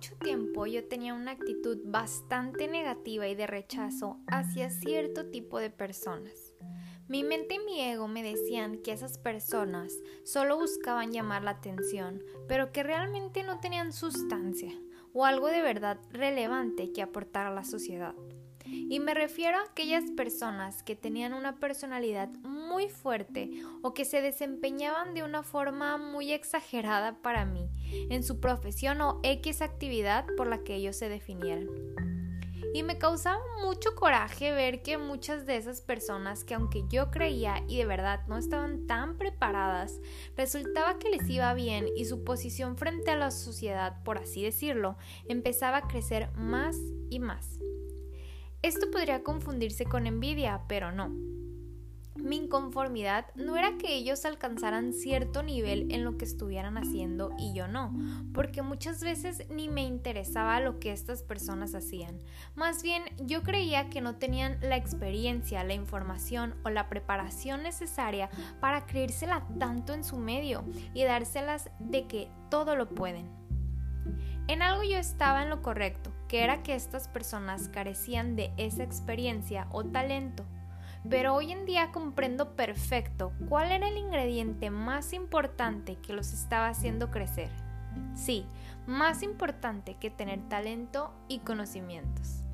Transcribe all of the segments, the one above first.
mucho tiempo yo tenía una actitud bastante negativa y de rechazo hacia cierto tipo de personas. Mi mente y mi ego me decían que esas personas solo buscaban llamar la atención, pero que realmente no tenían sustancia o algo de verdad relevante que aportar a la sociedad. Y me refiero a aquellas personas que tenían una personalidad muy fuerte o que se desempeñaban de una forma muy exagerada para mí en su profesión o X actividad por la que ellos se definieran. Y me causaba mucho coraje ver que muchas de esas personas que aunque yo creía y de verdad no estaban tan preparadas, resultaba que les iba bien y su posición frente a la sociedad, por así decirlo, empezaba a crecer más y más. Esto podría confundirse con envidia, pero no. Mi inconformidad no era que ellos alcanzaran cierto nivel en lo que estuvieran haciendo y yo no, porque muchas veces ni me interesaba lo que estas personas hacían. Más bien yo creía que no tenían la experiencia, la información o la preparación necesaria para creérsela tanto en su medio y dárselas de que todo lo pueden. En algo yo estaba en lo correcto, que era que estas personas carecían de esa experiencia o talento. Pero hoy en día comprendo perfecto cuál era el ingrediente más importante que los estaba haciendo crecer. Sí, más importante que tener talento y conocimientos.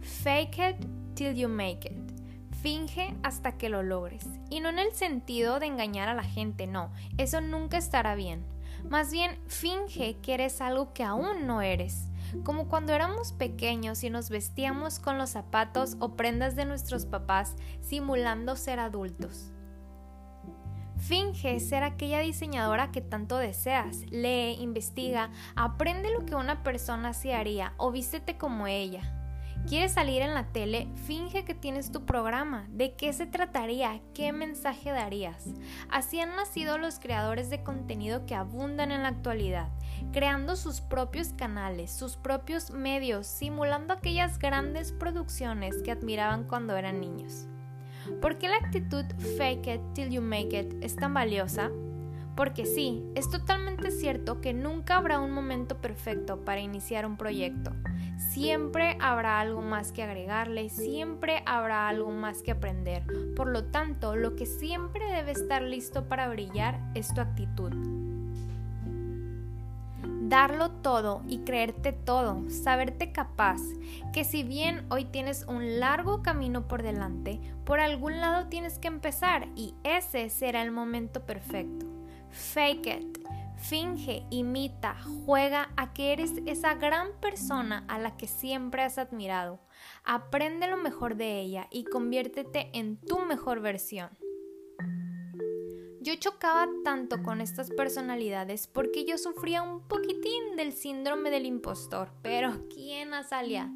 Fake it till you make it. Finge hasta que lo logres. Y no en el sentido de engañar a la gente, no, eso nunca estará bien. Más bien, finge que eres algo que aún no eres, como cuando éramos pequeños y nos vestíamos con los zapatos o prendas de nuestros papás simulando ser adultos. Finge ser aquella diseñadora que tanto deseas. Lee, investiga, aprende lo que una persona se haría o vístete como ella. ¿Quieres salir en la tele? Finge que tienes tu programa. ¿De qué se trataría? ¿Qué mensaje darías? Así han nacido los creadores de contenido que abundan en la actualidad, creando sus propios canales, sus propios medios, simulando aquellas grandes producciones que admiraban cuando eran niños. ¿Por qué la actitud fake it till you make it es tan valiosa? Porque sí, es totalmente cierto que nunca habrá un momento perfecto para iniciar un proyecto. Siempre habrá algo más que agregarle, siempre habrá algo más que aprender. Por lo tanto, lo que siempre debe estar listo para brillar es tu actitud. Darlo todo y creerte todo, saberte capaz, que si bien hoy tienes un largo camino por delante, por algún lado tienes que empezar y ese será el momento perfecto. Fake it Finge, imita, juega a que eres esa gran persona a la que siempre has admirado. Aprende lo mejor de ella y conviértete en tu mejor versión. Yo chocaba tanto con estas personalidades porque yo sufría un poquitín del síndrome del impostor. Pero ¿quién, Azalia?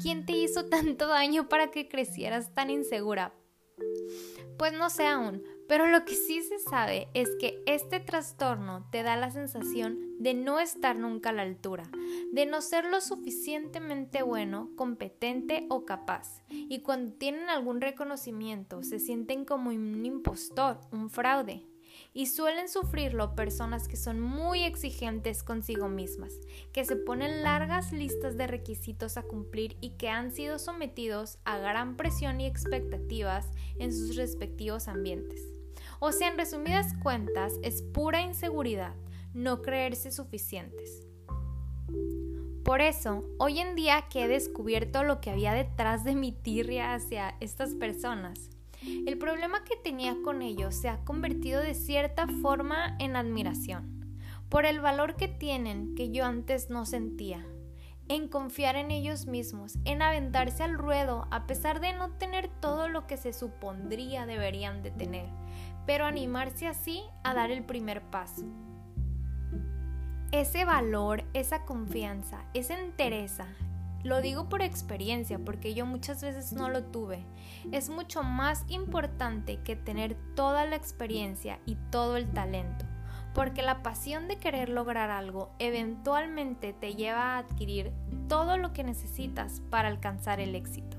¿Quién te hizo tanto daño para que crecieras tan insegura? Pues no sé aún, pero lo que sí se sabe es que este trastorno te da la sensación de no estar nunca a la altura, de no ser lo suficientemente bueno, competente o capaz. Y cuando tienen algún reconocimiento se sienten como un impostor, un fraude y suelen sufrirlo personas que son muy exigentes consigo mismas, que se ponen largas listas de requisitos a cumplir y que han sido sometidos a gran presión y expectativas en sus respectivos ambientes. O sea, en resumidas cuentas, es pura inseguridad, no creerse suficientes. Por eso, hoy en día que he descubierto lo que había detrás de mi tirria hacia estas personas, el problema que tenía con ellos se ha convertido de cierta forma en admiración, por el valor que tienen que yo antes no sentía, en confiar en ellos mismos, en aventarse al ruedo a pesar de no tener todo lo que se supondría deberían de tener, pero animarse así a dar el primer paso. Ese valor, esa confianza, esa entereza, lo digo por experiencia, porque yo muchas veces no lo tuve. Es mucho más importante que tener toda la experiencia y todo el talento, porque la pasión de querer lograr algo eventualmente te lleva a adquirir todo lo que necesitas para alcanzar el éxito.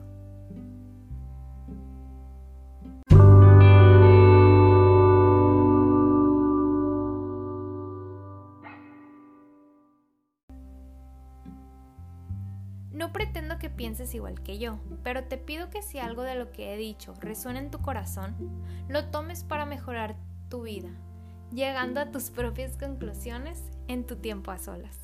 No pretendo que pienses igual que yo, pero te pido que si algo de lo que he dicho resuena en tu corazón, lo tomes para mejorar tu vida, llegando a tus propias conclusiones en tu tiempo a solas.